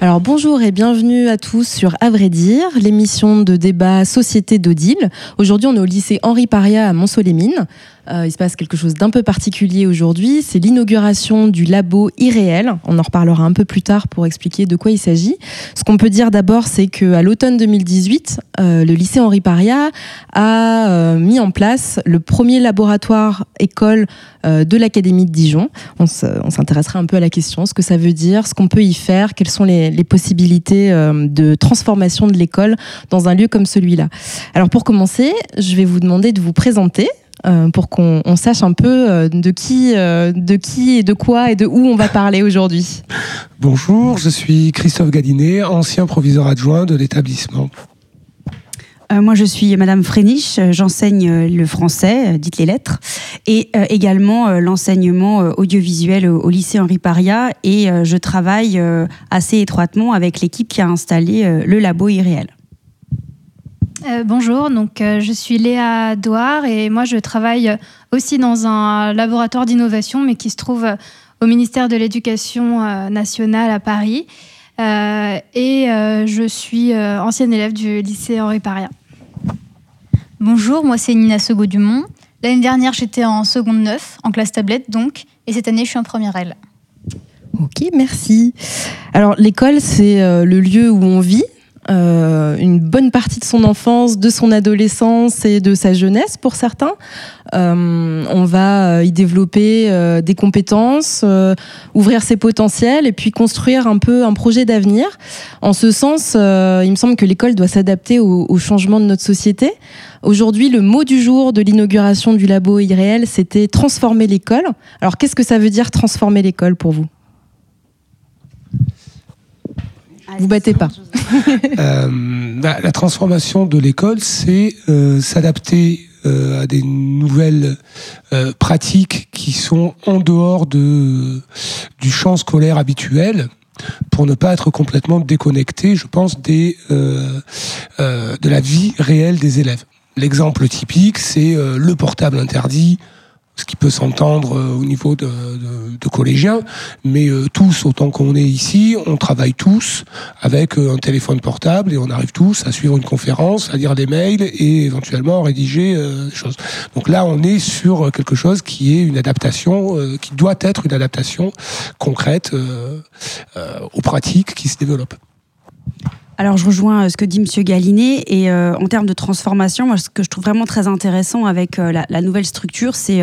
Alors bonjour et bienvenue à tous sur À vrai dire, l'émission de débat Société d'Odile. Aujourd'hui, on est au lycée Henri Paria à Mont-Solémine. Euh, il se passe quelque chose d'un peu particulier aujourd'hui. C'est l'inauguration du labo irréel. On en reparlera un peu plus tard pour expliquer de quoi il s'agit. Ce qu'on peut dire d'abord, c'est qu'à l'automne 2018, euh, le lycée Henri Paria a euh, mis en place le premier laboratoire école de l'Académie de Dijon. On s'intéressera un peu à la question, ce que ça veut dire, ce qu'on peut y faire, quelles sont les, les possibilités de transformation de l'école dans un lieu comme celui-là. Alors pour commencer, je vais vous demander de vous présenter. Euh, pour qu'on sache un peu euh, de qui, euh, de qui et de quoi et de où on va parler aujourd'hui. Bonjour, je suis Christophe Gadinet, ancien proviseur adjoint de l'établissement. moi, je suis Madame Fréniche, j'enseigne le français, dites les lettres, et également l'enseignement audiovisuel au, lycée Henri Paria, et je travaille assez étroitement avec l'équipe qui a installé le labo irréel. Euh, bonjour, donc euh, je suis Léa Douard et moi je travaille aussi dans un laboratoire d'innovation mais qui se trouve euh, au ministère de l'Éducation nationale à Paris et je suis ancienne élève du lycée Henri Paria. Bonjour, moi c'est Nina Sego-Dumont. L'année dernière j'étais en seconde 9, en classe tablette donc, et cette année je suis en première L. Ok, merci. Alors l'école c'est le lieu où on vit, euh, une bonne partie de son enfance, de son adolescence et de sa jeunesse pour certains. Euh, on va euh, y développer des compétences, ouvrir ses potentiels et puis construire un peu un projet d'avenir. En ce sens, il me semble que l'école doit s'adapter au, au, changement de notre société. Aujourd'hui, le mot du jour de l'inauguration du labo irréel, c'était transformer l'école. Alors, qu'est-ce que ça veut dire transformer l'école pour vous? Vous battez pas. Euh, la, transformation de l'école, c'est euh, s'adapter euh, à des nouvelles pratiques qui sont en dehors de, du champ scolaire habituel pour ne pas être complètement déconnecté, je pense, des, de la vie réelle des élèves. L'exemple typique, c'est le portable interdit, ce qui peut s'entendre euh, au niveau de, de, collégiens, mais euh, tous, autant qu'on est ici, on travaille tous avec euh, un téléphone portable et on arrive tous à suivre une conférence, à lire des mails et éventuellement à rédiger des choses. Donc là, on est sur quelque chose qui est une adaptation, qui doit être une adaptation concrète aux pratiques qui se développent. Alors, je rejoins euh, ce que dit Monsieur Gallinet. Et euh, en termes de transformation, moi, ce que je trouve vraiment très intéressant avec euh, la, nouvelle structure, c'est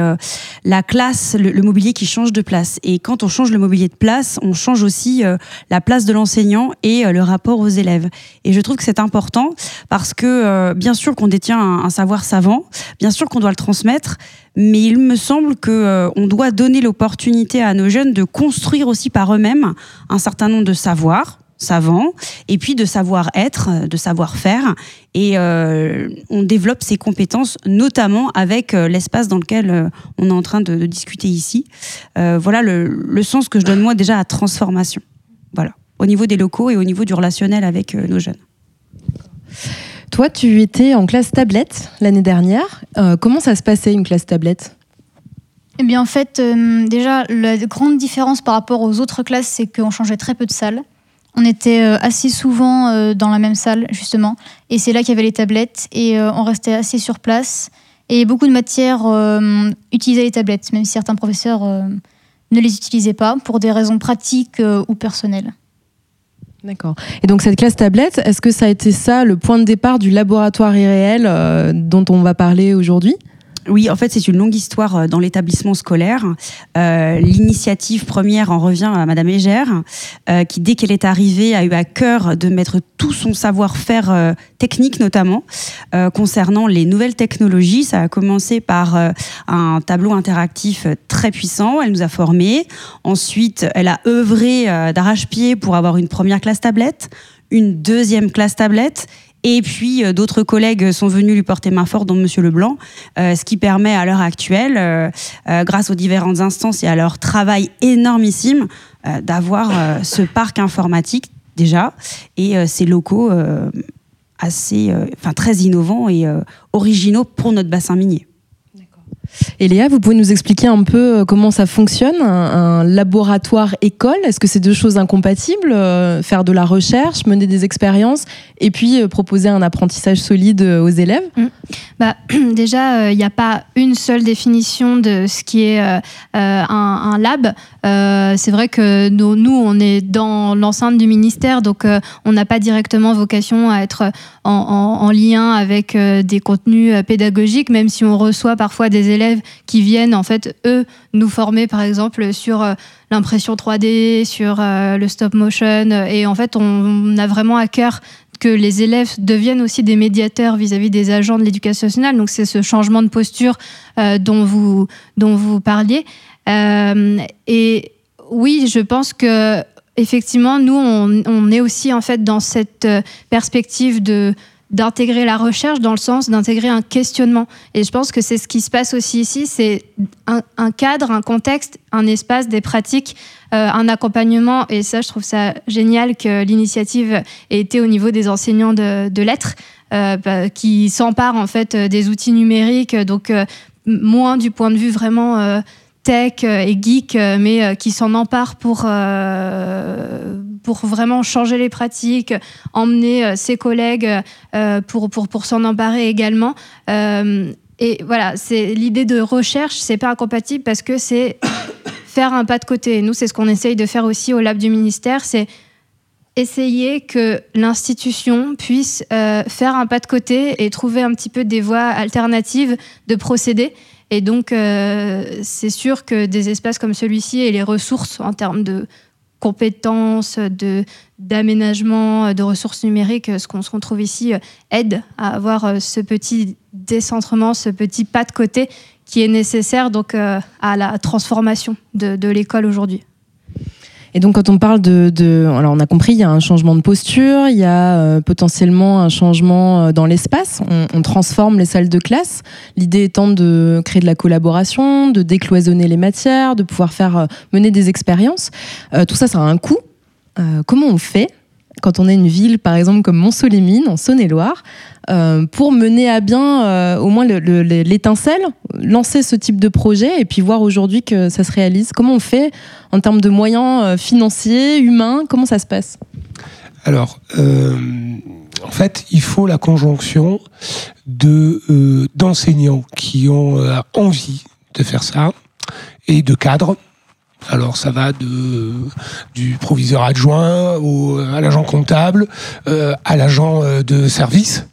la classe, le, mobilier qui change de place. Et quand on change le mobilier de place, on change aussi la place de l'enseignant et le rapport aux élèves. Et je trouve que c'est important parce que, bien sûr, qu'on détient un, savoir savant, bien sûr qu'on doit le transmettre, mais il me semble que on doit donner l'opportunité à nos jeunes de construire aussi par eux-mêmes un certain nombre de savoirs savant, et puis de savoir-être, de savoir-faire. Et euh, on développe ces compétences, notamment avec euh, l'espace dans lequel euh, on est en train de, discuter ici. voilà le, sens que je donne moi déjà à transformation. Voilà, au niveau des locaux et au niveau du relationnel avec nos jeunes. Toi, tu étais en classe tablette l'année dernière. comment ça se passait une classe tablette? Eh bien, en fait, déjà, la grande différence par rapport aux autres classes, c'est qu'on changeait très peu de salles. On était euh, assis souvent euh, dans la même salle, justement. Et c'est là qu'il y avait les tablettes. Et euh, on restait assis sur place. Et beaucoup de matières utilisaient les tablettes, même si certains professeurs ne les utilisaient pas pour des raisons pratiques ou personnelles. D'accord. Et donc cette classe tablette, est-ce que ça a été ça le point de départ du laboratoire irréel dont on va parler aujourd'hui? Oui, en fait, c'est une longue histoire euh, dans l'établissement scolaire. Euh, L'initiative première en revient à Madame Égère, euh, qui, dès qu'elle est arrivée, a eu à cœur de mettre tout son savoir-faire technique, notamment, concernant les nouvelles technologies. Ça a commencé par un tableau interactif très puissant. Elle nous a formés. Ensuite, elle a œuvré d'arrache-pied pour avoir une première classe tablette, une deuxième classe tablette et puis euh, d'autres collègues sont venus lui porter main forte, dont Monsieur Leblanc, euh, ce qui permet à l'heure actuelle, euh, grâce aux différentes instances et à leur travail énormissime, d'avoir ce parc informatique déjà et ces locaux assez, enfin très innovants et originaux pour notre bassin minier. Et Léa, vous pouvez nous expliquer un peu euh, comment ça fonctionne, un, laboratoire école? Est-ce que c'est deux choses incompatibles euh, Faire de la recherche, mener des expériences et puis euh, proposer un apprentissage solide aux élèves? Mmh. bah, Déjà, il n'y a pas une seule définition de ce qui est un, lab. C'est vrai que nous, nous, on est dans l'enceinte du ministère, donc on n'a pas directement vocation à être en, en lien avec des contenus pédagogiques, même si on reçoit parfois des élèves qui viennent en fait eux nous former par exemple sur euh, l'impression 3D, sur euh, le stop motion et en fait on, a vraiment à cœur que les élèves deviennent aussi des médiateurs vis-à-vis des agents de l'éducation nationale. Donc c'est ce changement de posture euh, dont vous dont vous parliez. Et oui, je pense que effectivement, nous, on, est aussi en fait dans cette perspective de d'intégrer la recherche dans le sens d'intégrer un questionnement. Et je pense que c'est ce qui se passe aussi ici, c'est un, cadre, un contexte, un espace, des pratiques, euh, un accompagnement. Et ça, je trouve ça génial que l'initiative ait été au niveau des enseignants de, lettres, euh, bah, qui s'emparent en fait des outils numériques, donc euh, moins du point de vue vraiment tech et geek, mais qui s'en emparent pour pour vraiment changer les pratiques, emmener euh, ses collègues euh, pour, pour, pour s'en emparer également. Euh, et voilà, c'est l'idée de recherche, c'est pas incompatible parce que c'est faire un pas de côté. Nous, c'est ce qu'on essaye de faire aussi au lab du ministère, c'est essayer que l'institution puisse faire un pas de côté et trouver un petit peu des voies alternatives de procéder. Et donc, c'est sûr que des espaces comme celui-ci et les ressources en termes de compétences, d'aménagement, de ressources numériques, ce qu'on, se trouve ici, euh, aide à avoir euh, ce petit décentrement, ce petit pas de côté qui est nécessaire donc euh, à la transformation de l'école aujourd'hui. Et donc, quand on parle de, alors on a compris, il y a un changement de posture, il y a euh, potentiellement un changement euh, dans l'espace. On, transforme les salles de classe. L'idée étant de créer de la collaboration, de décloisonner les matières, de pouvoir faire euh, mener des expériences. tout ça, ça a un coût. comment on fait quand on est une ville, par exemple comme Mont-Solémine, en Saône-et-Loire, euh, pour mener à bien euh, au moins l'étincelle, lancer ce type de projet et puis voir aujourd'hui que ça se réalise. Comment on fait en termes de moyens euh, financiers, humains? Comment ça se passe? Alors, en fait, il faut la conjonction de d'enseignants qui ont envie de faire ça et de cadres alors ça va de du proviseur adjoint au, à l'agent comptable, euh, à l'agent euh, de service,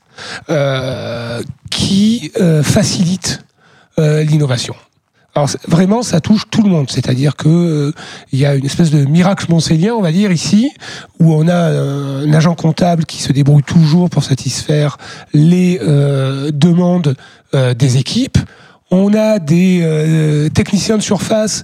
euh, qui euh, facilite euh, l'innovation. Alors vraiment, ça touche tout le monde. C'est-à-dire que il y a une espèce de miracle montséllien, on va dire ici, où on a un agent comptable qui se débrouille toujours pour satisfaire les demandes des équipes. On a des techniciens de surface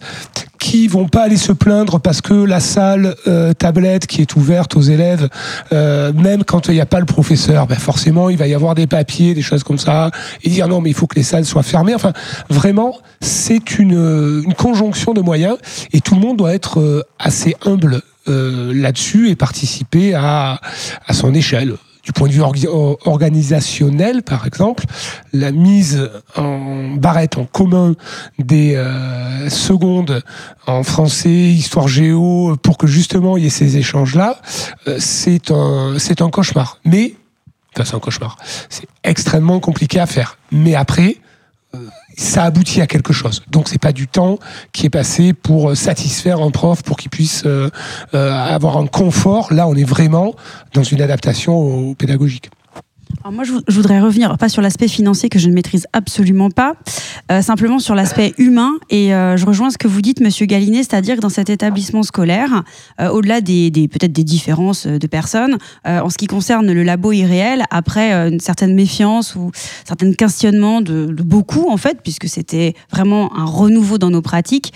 qui vont pas aller se plaindre parce que la salle euh, tablette qui est ouverte aux élèves, euh, même quand il n'y a pas le professeur, ben forcément il va y avoir des papiers, des choses comme ça, et dire non mais il faut que les salles soient fermées. Enfin, vraiment, c'est une, conjonction de moyens. Et tout le monde doit être euh, assez humble là-dessus et participer à, à son échelle du point de vue organisationnel, par exemple, la mise en barrette en commun des euh, secondes en français, histoire géo, pour que justement il y ait ces échanges-là, euh, c'est un, un cauchemar. Mais, enfin c'est un cauchemar, c'est extrêmement compliqué à faire. Mais après, euh, ça aboutit à quelque chose. Donc c'est pas du temps qui est passé pour euh, satisfaire un prof pour qu'il puisse euh, avoir un confort. Là, on est vraiment dans une adaptation pédagogique moi, je, voudrais revenir, pas sur l'aspect financier que je ne maîtrise absolument pas, euh, simplement sur l'aspect humain. Et euh, je rejoins ce que vous dites, Monsieur Galinet, c'est-à-dire que dans cet établissement scolaire, euh, au-delà des, peut-être des différences de personnes, en ce qui concerne le labo irréel, après une certaine méfiance ou certains questionnements de, beaucoup, en fait, puisque c'était vraiment un renouveau dans nos pratiques,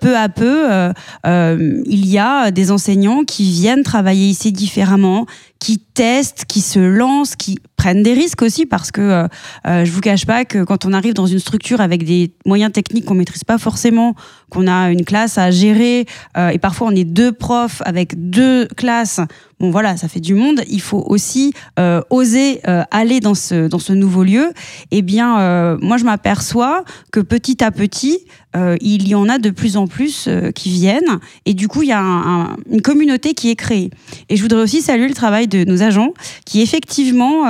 peu à peu, il y a des enseignants qui viennent travailler ici différemment, qui testent, qui se lancent, qui prennent des risques aussi parce que euh, euh, je vous cache pas que quand on arrive dans une structure avec des moyens techniques qu'on maîtrise pas forcément, qu'on a une classe à gérer, et parfois on est deux profs avec deux classes bon voilà, ça fait du monde, il faut aussi euh, oser euh, aller dans ce, dans ce nouveau lieu. Eh bien, euh, moi, je m'aperçois que petit à petit, il y en a de plus en plus qui viennent. Et du coup, il y a une communauté qui est créée. Et je voudrais aussi saluer le travail de nos agents qui, effectivement,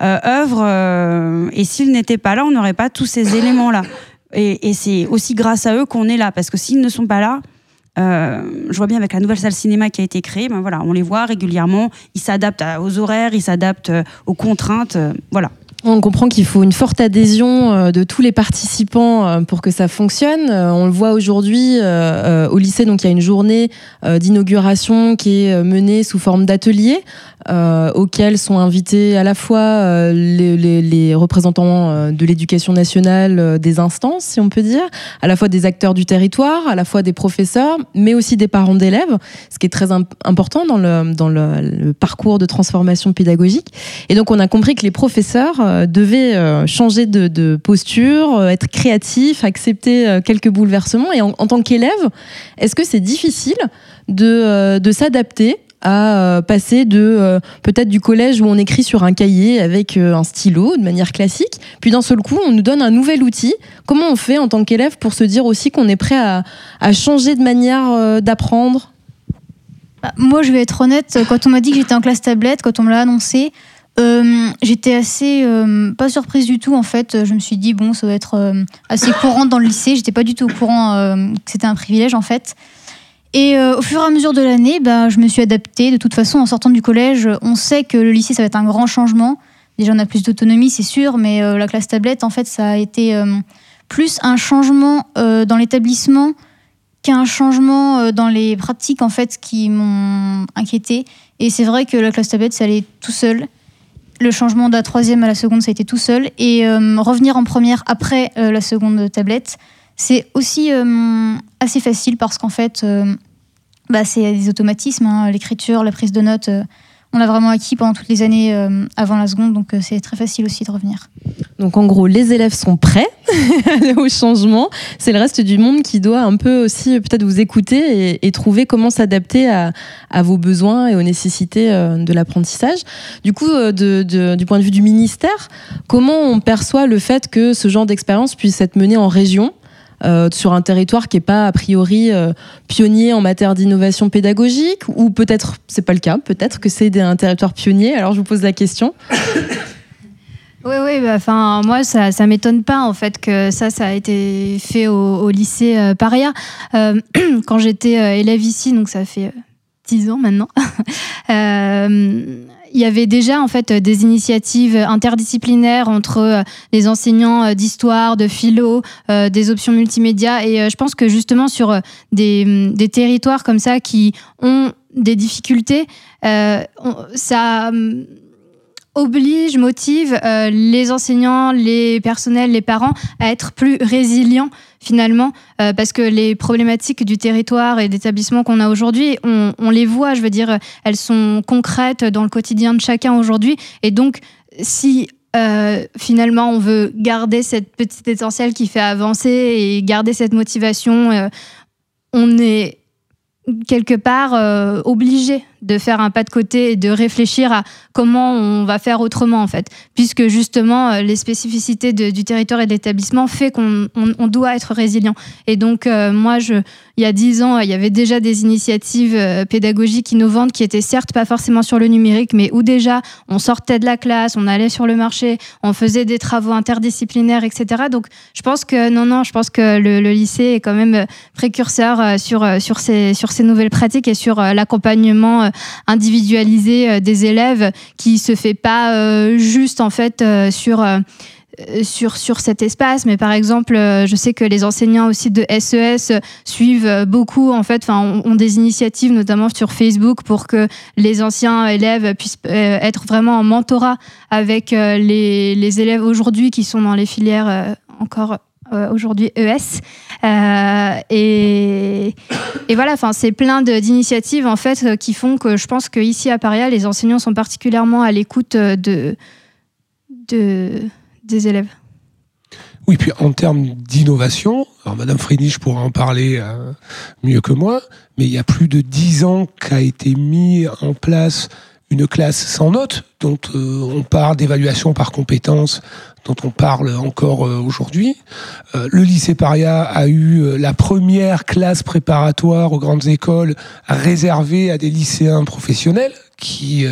œuvrent. et s'ils n'étaient pas là, on n'aurait pas tous ces éléments-là. Et, et c'est aussi grâce à eux qu'on est là. Parce que s'ils ne sont pas là, euh, je vois bien avec la nouvelle salle cinéma qui a été créée, ben voilà, on les voit régulièrement, ils s'adaptent aux horaires, ils s'adaptent euh, aux contraintes, euh, voilà. On comprend qu'il faut une forte adhésion de tous les participants pour que ça fonctionne. On le voit aujourd'hui au lycée, donc il y a une journée d'inauguration qui est menée sous forme d'atelier euh, auxquels sont invités à la fois euh, les, représentants euh, de l'éducation nationale euh, des instances, si on peut dire, à la fois des acteurs du territoire, à la fois des professeurs, mais aussi des parents d'élèves, ce qui est très important dans le, dans le, parcours de transformation pédagogique. Et donc on a compris que les professeurs devaient changer de, posture, être créatifs, accepter quelques bouleversements. Et en, tant qu'élève, est-ce que c'est difficile de, s'adapter à euh, passer de euh, peut-être du collège où on écrit sur un cahier avec euh, un stylo de manière classique, puis d'un seul coup on nous donne un nouvel outil? Comment on fait en tant qu'élève pour se dire aussi qu'on est prêt à, à changer de manière d'apprendre? Bah, Moi je vais être honnête, quand on m'a dit que j'étais en classe tablette, quand on me l'a annoncé, euh, j'étais assez euh, pas surprise du tout en fait. Je me suis dit bon, ça va être euh, assez courant dans le lycée. J'étais pas du tout au courant que c'était un privilège en fait. Et au fur et à mesure de l'année, bah, je me suis adaptée. De toute façon, en sortant du collège, on sait que le lycée, ça va être un grand changement. Déjà, on a plus d'autonomie, c'est sûr, mais la classe tablette, en fait, ça a été plus un changement dans l'établissement qu'un changement dans les pratiques, en fait, qui m'ont inquiété. Et c'est vrai que la classe tablette, ça allait tout seul. Le changement de la troisième à la seconde, ça a été tout seul. Et revenir en première après la seconde tablette, c'est aussi assez facile parce qu'en fait, bah, c'est des automatismes, hein. l'écriture, la prise de notes. Euh, on l'a vraiment acquis pendant toutes les années euh, avant la seconde, donc euh, c'est très facile aussi de revenir. Donc en gros, les élèves sont prêts au changement. C'est le reste du monde qui doit un peu aussi peut-être vous écouter et, trouver comment s'adapter à, vos besoins et aux nécessités de l'apprentissage. Du coup, du point de vue du ministère, comment on perçoit le fait que ce genre d'expérience puisse être menée en région euh, sur un territoire qui n'est pas a priori euh, pionnier en matière d'innovation pédagogique ou peut-être c'est pas le cas, peut-être que c'est un territoire pionnier. Alors je vous pose la question. Oui, oui, bah, enfin, moi, ça, m'étonne pas, en fait, que ça, ça a été fait au, lycée euh, Paria. quand j'étais élève ici, donc ça fait dix ans maintenant, il y avait déjà en fait des initiatives interdisciplinaires entre euh, les enseignants euh, d'histoire, de philo, euh, des options multimédia. Et je pense que justement sur des, des territoires comme ça qui ont des difficultés, ça oblige, motive les enseignants, les personnels, les parents à être plus résilients finalement, euh, parce que les problématiques du territoire et d'établissement qu'on a aujourd'hui, on, les voit, je veux dire, elles sont concrètes dans le quotidien de chacun aujourd'hui. Et donc, si euh, finalement on veut garder cette petite essentielle qui fait avancer et garder cette motivation, euh, on est quelque part euh, obligé de faire un pas de côté et de réfléchir à comment on va faire autrement en fait, puisque justement euh, les spécificités du territoire et de l'établissement fait qu'on on, doit être résilient. Et donc euh, moi, je, il y a dix ans, il y avait déjà des initiatives pédagogiques innovantes qui étaient certes pas forcément sur le numérique, mais où déjà on sortait de la classe, on allait sur le marché, on faisait des travaux interdisciplinaires, etc. Donc je pense que non, non, je pense que le, lycée est quand même précurseur sur sur ces sur ces nouvelles pratiques et sur l'accompagnement individualisé euh, des élèves qui se fait pas euh, juste en fait euh, sur sur, sur cet espace, mais par exemple, je sais que les enseignants aussi de SES e suivent beaucoup, en fait, enfin, ont, des initiatives, notamment sur Facebook, pour que les anciens élèves puissent être vraiment en mentorat avec les, élèves aujourd'hui qui sont dans les filières encore euh, aujourd'hui ES. Euh, et, et, voilà, enfin, c'est plein d'initiatives en fait euh, qui font que je pense qu'ici à Paria, les enseignants sont particulièrement à l'écoute de, de, des élèves. Oui, puis en termes d'innovation, Madame Friedrich pourra en parler euh, mieux que moi, mais il y a plus de dix ans qu'a été mis en place une classe sans notes, dont euh, on parle d'évaluation par compétences, dont on parle encore euh, aujourd'hui. Le lycée Paria a eu la première classe préparatoire aux grandes écoles réservée à des lycéens professionnels qui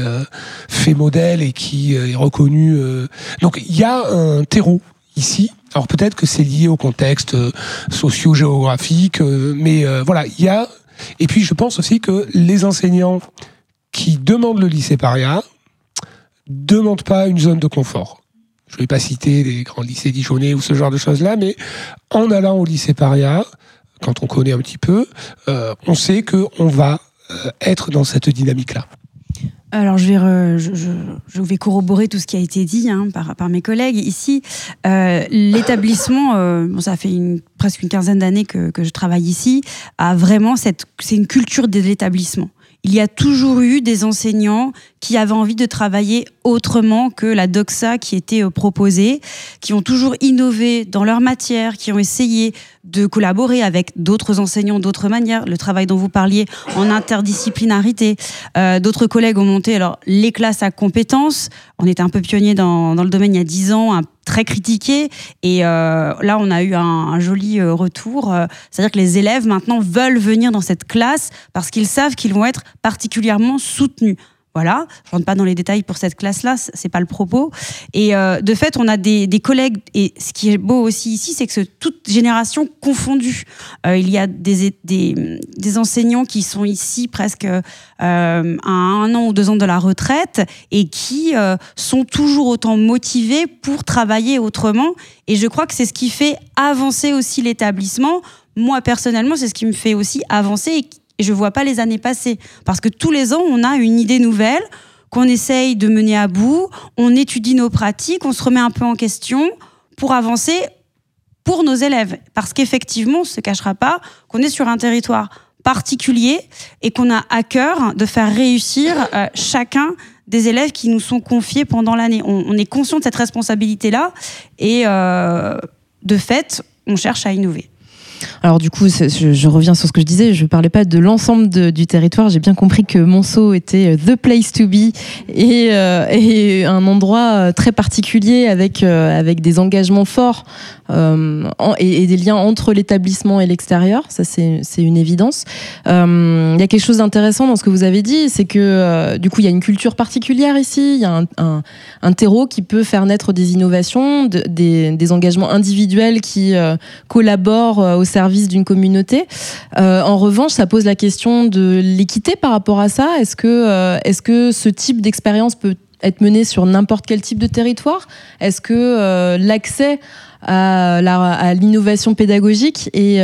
fait modèle et qui est reconnu. Donc il y a un terreau ici. Alors peut-être que c'est lié au contexte socio-géographique, mais voilà, il y a. Et puis je pense aussi que les enseignants qui demandent le lycée paria demandent pas une zone de confort. Je ne vais pas citer les grands lycées dijonnais ou ce genre de choses-là, mais en allant au lycée paria, quand on connaît un petit peu, euh, on sait qu'on va euh, être dans cette dynamique-là. Alors je vais, je, vais corroborer tout ce qui a été dit hein, par, par, mes collègues ici. Euh, l'établissement, bon, ça fait une, presque une quinzaine d'années que, que, je travaille ici, a vraiment cette, c'est une culture de l'établissement il y a toujours eu des enseignants qui avaient envie de travailler autrement que la doxa qui était euh, proposée, qui ont toujours innové dans leur matière, qui ont essayé de collaborer avec d'autres enseignants d'autres manières. Le travail dont vous parliez en interdisciplinarité. Euh, d'autres collègues ont monté alors les classes à compétences. On était un peu pionnier dans, dans le domaine il y a dix ans, très critiqué. Et euh, là, on a eu un, joli euh, retour. Euh, c'est-à-dire que les élèves maintenant veulent venir dans cette classe parce qu'ils savent qu'ils vont être particulièrement soutenus. Voilà, je rentre pas dans les détails pour cette classe-là, c'est pas le propos. Et euh, de fait, on a des, des, collègues, et ce qui est beau aussi ici, c'est que toute génération confondue. Euh, il y a des, des, des, enseignants qui sont ici presque euh, à un an ou deux ans de la retraite et qui euh, sont toujours autant motivés pour travailler autrement. Et je crois que c'est ce qui fait avancer aussi l'établissement. Moi, personnellement, c'est ce qui me fait aussi avancer et je vois pas les années passer. Parce que tous les ans, on a une idée nouvelle qu'on essaye de mener à bout, on étudie nos pratiques, on se remet un peu en question pour avancer pour nos élèves. Parce qu'effectivement, on ne se cachera pas qu'on est sur un territoire particulier et qu'on a à cœur de faire réussir euh, chacun des élèves qui nous sont confiés pendant l'année. On, est conscient de cette responsabilité-là et euh, de fait, on cherche à innover. Alors du coup, je, reviens sur ce que je disais, je ne parlais pas de l'ensemble du territoire, j'ai bien compris que Monceau était euh, the place to be et, euh, un endroit euh, très particulier avec, avec des engagements forts et, des liens entre l'établissement et l'extérieur, ça c'est une évidence. Il y a quelque chose d'intéressant dans ce que vous avez dit, c'est que du coup il y a une culture particulière ici, il y a un, terreau qui peut faire naître des innovations, des, des, engagements individuels qui collaborent au service d'une communauté. Euh, en revanche, ça pose la question de l'équité par rapport à ça. Est-ce que, euh, est-ce que ce type d'expérience peut être mené sur n'importe quel type de territoire? Est-ce que euh, l'accès à, l'innovation pédagogique est,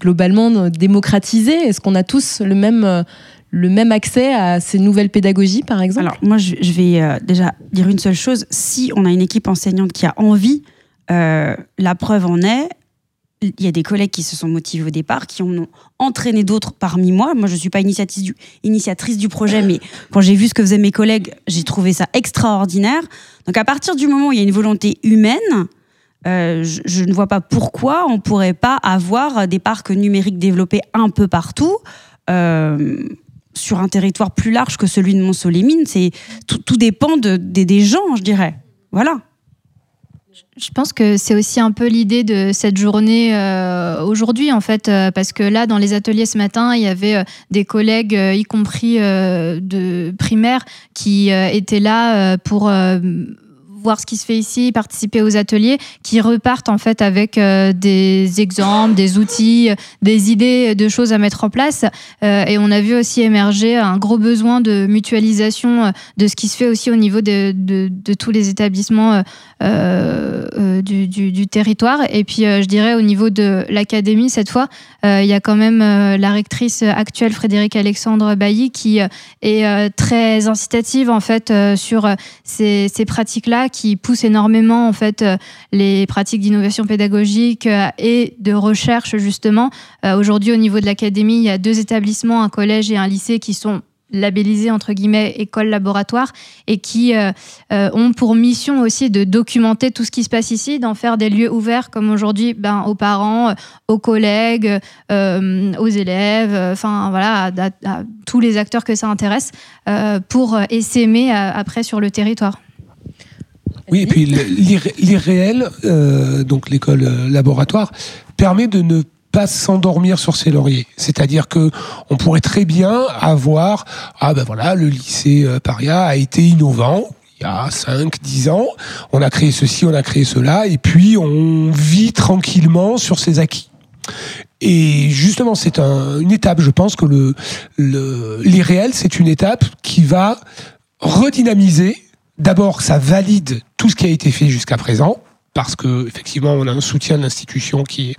globalement démocratisé? Est-ce qu'on a tous le même le même accès à ces nouvelles pédagogies, par exemple? Alors, moi, je, vais déjà dire une seule chose. Si on a une équipe enseignante qui a envie, la preuve en est, il y a des collègues qui se sont motivés au départ, qui ont entraîné d'autres parmi moi. Moi, je ne suis pas initiatrice du, initiatrice du projet, mais quand j'ai vu ce que faisaient mes collègues, j'ai trouvé ça extraordinaire. Donc, à partir du moment où il y a une volonté humaine, euh, je, ne vois pas pourquoi on ne pourrait pas avoir des parcs numériques développés un peu partout. Euh, sur un territoire plus large que celui de Mont-Solémine, c'est tout, tout, dépend de, des gens, je dirais. Voilà. Je pense que c'est aussi un peu l'idée de cette journée euh, aujourd'hui, en fait, euh, parce que là, dans les ateliers ce matin, il y avait euh, des collègues, y compris de primaire, qui étaient là pour voir ce qui se fait ici, participer aux ateliers, qui repartent en fait avec euh, des exemples, des outils, des idées de choses à mettre en place. Euh, et on a vu aussi émerger un gros besoin de mutualisation euh, de ce qui se fait aussi au niveau de, tous les établissements du, territoire. Et puis je dirais au niveau de l'académie, cette fois, il y a quand même la rectrice actuelle, Frédéric Alexandre Bailly, qui est très incitative en fait sur ces, ces pratiques-là qui pousse énormément en fait euh, les pratiques d'innovation pédagogique euh, et de recherche justement. Euh, aujourd'hui, au niveau de l'académie, il y a deux établissements, un collège et un lycée, qui sont labellisées entre guillemets écoles laboratoires et qui ont pour mission aussi de documenter tout ce qui se passe ici, d'en faire des lieux ouverts comme aujourd'hui ben, aux parents, aux collègues, aux élèves, enfin voilà, à, tous les acteurs que ça intéresse pour essaimer après sur le territoire. Oui, et puis l'irréel, donc l'école laboratoire, permet de ne pas s'endormir sur ses lauriers. C'est-à-dire que on pourrait très bien avoir ah ben voilà, le lycée euh, Paria a été innovant, il y a 5, 10 ans, on a créé ceci, on a créé cela, et puis on vit tranquillement sur ses acquis. Et justement, c'est une étape, je pense que le, le l'irréel, c'est une étape qui va redynamiser. D'abord, ça valide tout ce qui a été fait jusqu'à présent, parce que effectivement on a un soutien de l'institution qui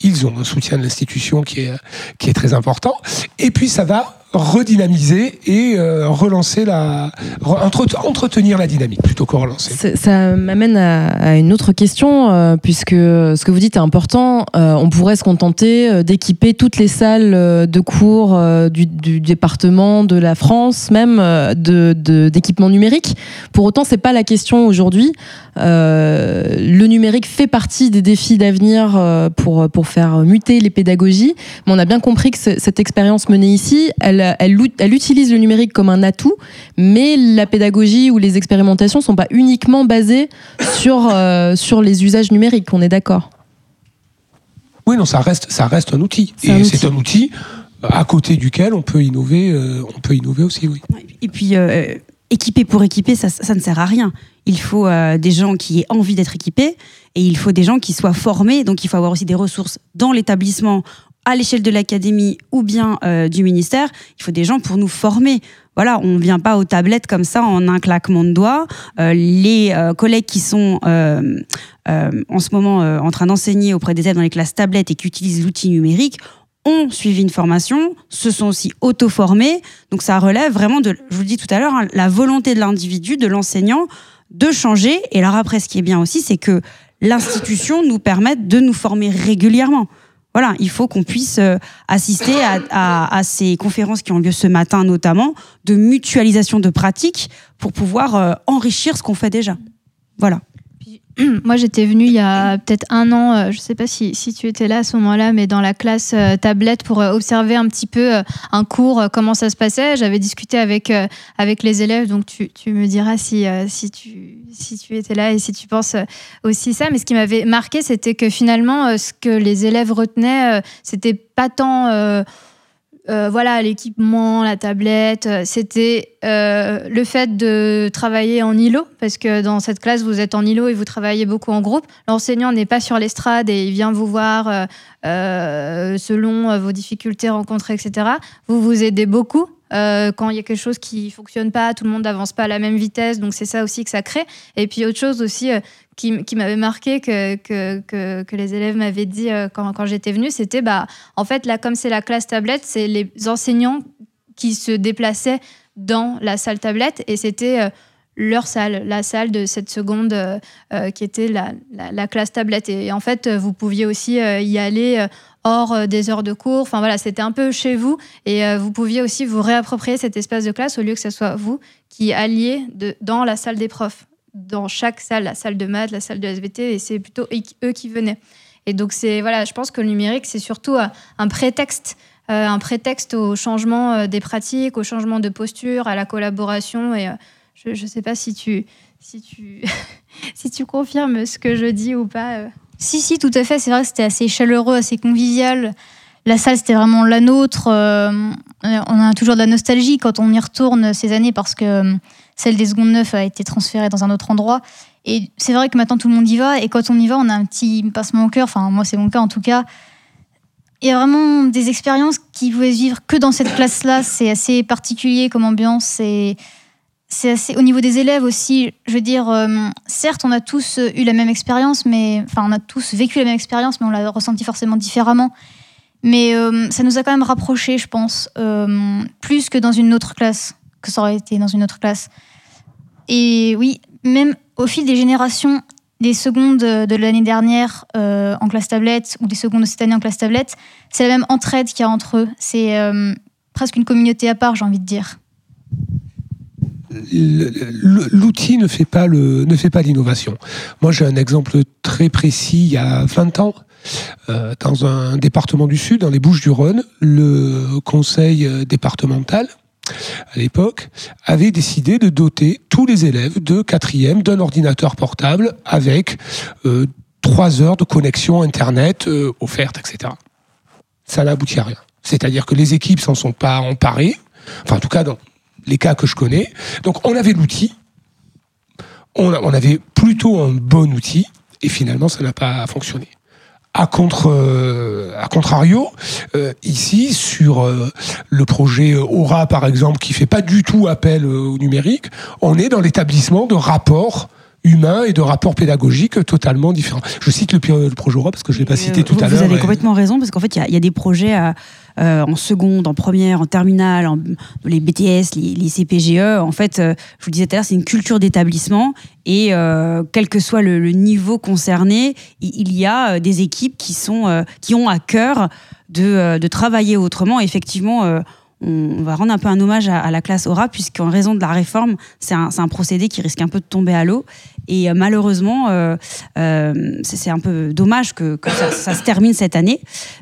ils ont un soutien de l'institution qui est qui est très important. Et puis ça va redynamiser et euh, relancer la entretenir la dynamique plutôt que relancer. Ça, m'amène à, une autre question euh, puisque ce que vous dites est important. Euh, on pourrait se contenter d'équiper toutes les salles de cours du, du, département, de la France, même de d'équipements numériques. Pour autant, c'est pas la question aujourd'hui. le numérique fait partie des défis d'avenir pour pour faire muter les pédagogies, mais on a bien compris que cette expérience menée ici, elle elle, utilise le numérique comme un atout, mais la pédagogie ou les expérimentations ne sont pas uniquement basées sur, euh, sur les usages numériques, on est d'accord? Oui, non, ça reste, ça reste un outil. Et c'est un outil à côté duquel on peut innover, euh, on peut innover aussi, oui. Et puis, euh, équiper pour équiper, ça, ça, ne sert à rien. Il faut des gens qui aient envie d'être équipés et il faut des gens qui soient formés. Donc, il faut avoir aussi des ressources dans l'établissement à l'échelle de l'académie ou bien euh, du ministère, il faut des gens pour nous former. Voilà, on ne vient pas aux tablettes comme ça en un claquement de doigts. Euh, les euh, collègues qui sont en ce moment en train d'enseigner auprès des élèves dans les classes tablettes et qui utilisent l'outil numérique ont suivi une formation, se sont aussi auto-formés. Donc ça relève vraiment de, je vous le dis tout à l'heure, hein, la volonté de l'individu, de l'enseignant, de changer. Et alors après, ce qui est bien aussi, c'est que l'institution nous permette de nous former régulièrement. Voilà, il faut qu'on puisse euh, assister à, ces conférences qui ont lieu ce matin notamment, de mutualisation de pratiques pour pouvoir euh, enrichir ce qu'on fait déjà. Voilà. moi, j'étais venue il y a peut-être un an, euh, je ne sais pas si, si, tu étais là à ce moment-là, mais dans la classe euh, tablette pour euh, observer un petit peu un cours, comment ça se passait. J'avais discuté avec, avec les élèves, donc tu, tu me diras si, si, tu, si tu étais là et si tu penses aussi ça. Mais ce qui m'avait marqué, c'était que finalement, ce que les élèves retenaient, c'était pas tant euh, voilà, l'équipement, la tablette, euh, c'était euh, le fait de travailler en îlot, parce que dans cette classe, vous êtes en îlot et vous travaillez beaucoup en groupe. L'enseignant n'est pas sur l'estrade et il vient vous voir selon vos difficultés rencontrées, etc. Vous vous aidez beaucoup. Quand il y a quelque chose qui fonctionne pas, tout le monde n'avance pas à la même vitesse, donc c'est ça aussi que ça crée. Et puis autre chose aussi, qui, qui m'avait marqué, que, les élèves m'avaient dit euh, quand, quand j'étais venue, c'était bah, en fait, là, comme c'est la classe tablette, c'est les enseignants qui se déplaçaient dans la salle tablette et c'était euh, leur salle, la salle de cette seconde euh, qui était la, la, classe tablette. Et, en fait, vous pouviez aussi y aller hors des heures de cours. Enfin voilà, c'était un peu chez vous et vous pouviez aussi vous réapproprier cet espace de classe au lieu que ce soit vous qui alliez dans la salle des profs dans chaque salle, la salle de maths, la salle de SVT, et c'est plutôt eux qui venaient. Et donc, c'est voilà, je pense que le numérique, c'est surtout euh, un prétexte, euh, un prétexte au changement euh, des pratiques, au changement de posture, à la collaboration. Et je ne sais pas si tu, si, tu, si tu confirmes ce que je dis ou pas. Si, si, tout à fait. C'est vrai que c'était assez chaleureux, assez convivial. La salle, c'était vraiment la nôtre. on a toujours de la nostalgie quand on y retourne ces années parce que celle des secondes neuf a été transférée dans un autre endroit. Et c'est vrai que maintenant tout le monde y va. Et quand on y va, on a un petit passement au cœur. Enfin, moi, c'est mon cas en tout cas. Il y a vraiment des expériences qui pouvaient vivre que dans cette classe-là. C'est assez particulier comme ambiance. C'est c'est assez au niveau des élèves aussi. Je veux dire, euh, certes, on a tous eu la même expérience, mais enfin, on a tous vécu la même expérience, mais on l'a ressenti forcément différemment. Mais euh, ça nous a quand même rapprochés, je pense, euh, plus que dans une autre classe que ça aurait été dans une autre classe. Et oui, même au fil des générations, des secondes de l'année dernière euh, en classe tablette ou des secondes de cette année en classe tablette, c'est la même entraide qu'il y a entre eux. C'est euh, presque une communauté à part, j'ai envie de dire. L'outil ne fait pas le ne fait pas l'innovation. Moi, j'ai un exemple très précis. Il y a 20 ans, euh, dans un département du Sud, dans les Bouches-du-Rhône, le conseil départemental à l'époque, avait décidé de doter tous les élèves de quatrième d'un ordinateur portable avec euh, trois heures de connexion Internet euh, offerte, etc. Ça n'a abouti à rien. C'est-à-dire que les équipes s'en sont pas emparées, enfin en tout cas dans les cas que je connais. Donc on avait l'outil, on, avait plutôt un bon outil, et finalement ça n'a pas fonctionné. Contre, euh, contrario, euh, ici, sur euh, le projet Aura, par exemple, qui fait pas du tout appel au numérique, on est dans l'établissement de rapports humains et de rapports pédagogiques totalement différents. Je cite le, projet Aura parce que je l'ai pas cité tout à l'heure. Vous avez complètement raison parce qu'en fait, il y, y, a des projets à euh, en seconde, en première, en terminale, en, les BTS, les, CPGE. En fait, euh, je vous disais tout à l'heure, c'est une culture d'établissement et euh, quel que soit le, niveau concerné, il, y a des équipes qui, sont, qui ont à cœur de, de travailler autrement. effectivement, on va rendre un peu un hommage à, la classe Aura, puisqu'en raison de la réforme, c'est un, un, procédé qui risque un peu de tomber à l'eau. Et euh, malheureusement, euh, euh, c'est un peu dommage que, ça, se termine cette année.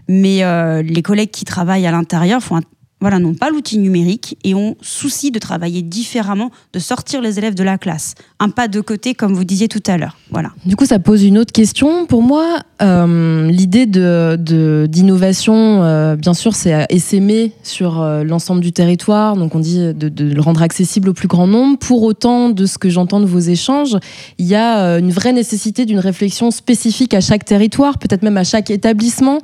Mais les collègues qui travaillent à l'intérieur font un voilà, n'ont pas l'outil numérique et ont souci de travailler différemment, de sortir les élèves de la classe. Un pas de côté, comme vous disiez tout à l'heure. Voilà. Du coup, ça pose une autre question. Pour moi, euh, l'idée de, d'innovation, euh, bien sûr, c'est essaimer sur euh, l'ensemble du territoire. Donc, on dit de, de, le rendre accessible au plus grand nombre. Pour autant, de ce que j'entends de vos échanges, il y a une vraie nécessité d'une réflexion spécifique à chaque territoire, peut-être même à chaque établissement,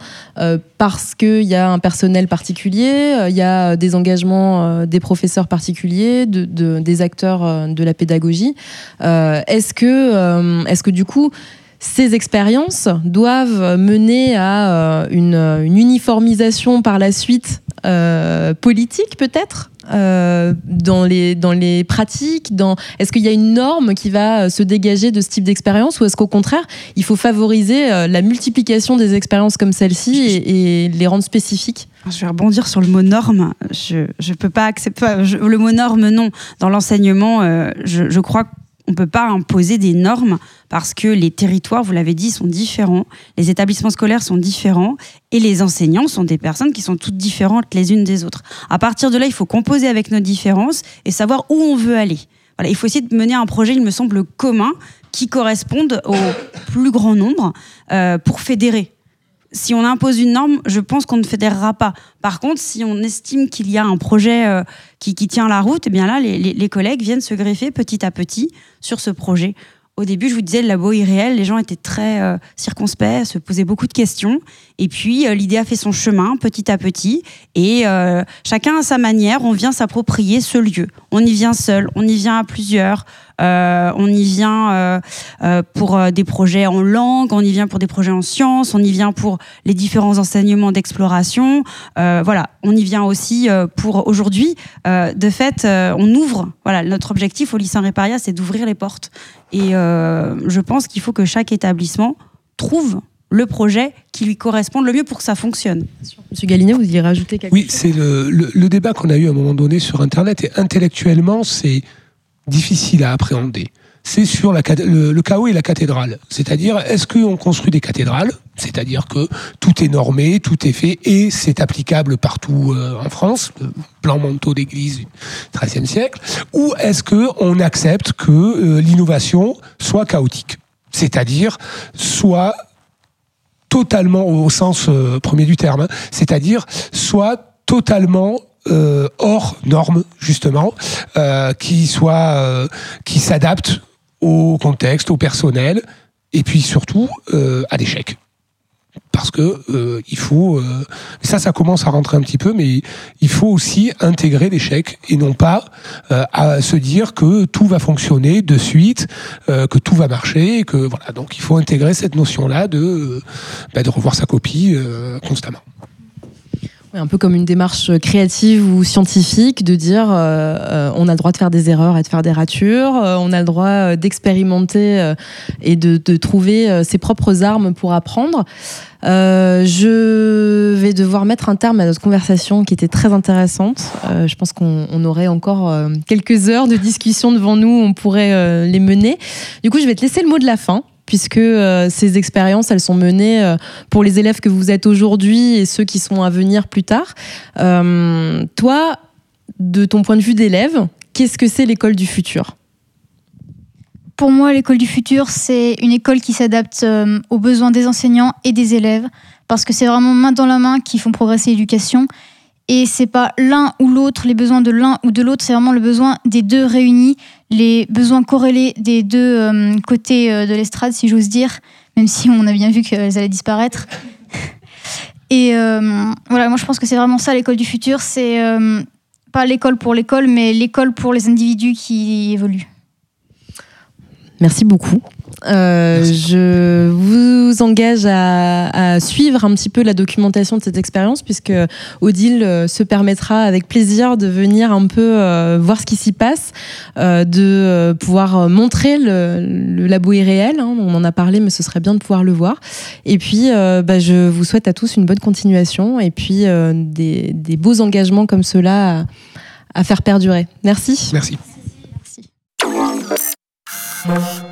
parce qu'il y a un personnel particulier, il y a des engagements euh, des professeurs particuliers, de, des acteurs euh, de la pédagogie. Euh, est-ce que, est-ce que du coup, ces expériences doivent mener à une, uniformisation par la suite politique peut-être dans, les, dans les pratiques. Est-ce qu'il y a une norme qui va se dégager de ce type d'expérience ou est-ce qu'au contraire, il faut favoriser la multiplication des expériences comme celle-ci et les rendre spécifiques? Je vais rebondir sur le mot norme. Je ne peux pas accepter le mot norme, non. Dans l'enseignement, euh, je, crois qu'on ne peut pas imposer des normes parce que les territoires, vous l'avez dit, sont différents, les établissements scolaires sont différents et les enseignants sont des personnes qui sont toutes différentes les unes des autres. À partir de là, il faut composer avec nos différences et savoir où on veut aller. Voilà, il faut essayer de mener un projet, il me semble, commun qui corresponde au plus grand nombre euh, pour fédérer si on impose une norme, je pense qu'on ne fédérera pas. Par contre, si on estime qu'il y a un projet euh, qui, tient la route, eh bien là, les, collègues viennent se greffer petit à petit sur ce projet. Au début, je vous disais, le labo irréel, les gens étaient très euh, circonspects, se posaient beaucoup de questions. Et puis, euh, l'idée a fait son chemin petit à petit. Et chacun à sa manière, on vient s'approprier ce lieu. On y vient seul, on y vient à plusieurs. Euh, on y vient euh, euh, pour des projets en langue, on y vient pour des projets en sciences, on y vient pour les différents enseignements d'exploration. voilà, on y vient aussi pour aujourd'hui. de fait, on ouvre. Voilà, notre objectif au lycée Saint-Réparia, c'est d'ouvrir les portes. Et je pense qu'il faut que chaque établissement trouve le projet qui lui corresponde le mieux pour que ça fonctionne. Monsieur Galinet, vous y rajouter quelque chose? Oui, c'est le, débat qu'on a eu à un moment donné sur Internet. Et intellectuellement, c'est difficile à appréhender. C'est sur le, chaos et la cathédrale. C'est-à-dire, est-ce qu'on construit des cathédrales? C'est-à-dire que tout est normé, tout est fait et c'est applicable partout euh, en France, plan manteau d'église du XIIIe siècle. Ou est-ce qu'on accepte que euh, l'innovation soit chaotique? C'est-à-dire, soit totalement au sens euh, premier du terme, hein, c'est-à-dire soit totalement euh, hors normes justement, euh, qui soit euh, qui s'adapte au contexte, au personnel, et puis surtout à l'échec. Parce que il faut ça ça commence à rentrer un petit peu mais il faut aussi intégrer l'échec et non pas à se dire que tout va fonctionner de suite que tout va marcher que voilà. Donc il faut intégrer cette notion là de bah, de revoir sa copie constamment Un peu comme une démarche créative ou scientifique de dire euh, euh, on a le droit de faire des erreurs et de faire des ratures, euh, on a le droit d'expérimenter et de, de trouver ses propres armes pour apprendre. je vais devoir mettre un terme à notre conversation qui était très intéressante. je pense qu'on aurait encore quelques heures de discussion devant nous, on pourrait les mener. Du coup, je vais te laisser le mot de la fin puisque euh, ces expériences, elles sont menées euh, pour les élèves que vous êtes aujourd'hui et ceux qui sont à venir plus tard. Euh, toi, de ton point de vue d'élève, qu'est-ce que c'est l'école du futur? Pour moi, l'école du futur, c'est une école qui s'adapte aux besoins des enseignants et des élèves, parce que c'est vraiment main dans la main qui font progresser l'éducation. Et c'est pas l'un ou l'autre, les besoins de l'un ou de l'autre, c'est vraiment le besoin des deux réunis, les besoins corrélés des deux euh, côtés euh, de l'estrade, si j'ose dire, même si on a bien vu qu'elles allaient disparaître. Et euh, voilà, moi je pense que c'est vraiment ça l'école du futur, c'est pas l'école pour l'école, mais l'école pour les individus qui évoluent. Merci beaucoup. Euh, je vous engage à, suivre un petit peu la documentation de cette expérience, puisque Odile euh, se permettra avec plaisir de venir un peu euh, voir ce qui s'y passe, de pouvoir montrer le, labo irréel. Hein, on en a parlé, mais ce serait bien de pouvoir le voir. Et puis, bah, je vous souhaite à tous une bonne continuation et puis des, beaux engagements comme cela à, à faire perdurer. Merci. Merci. Oh.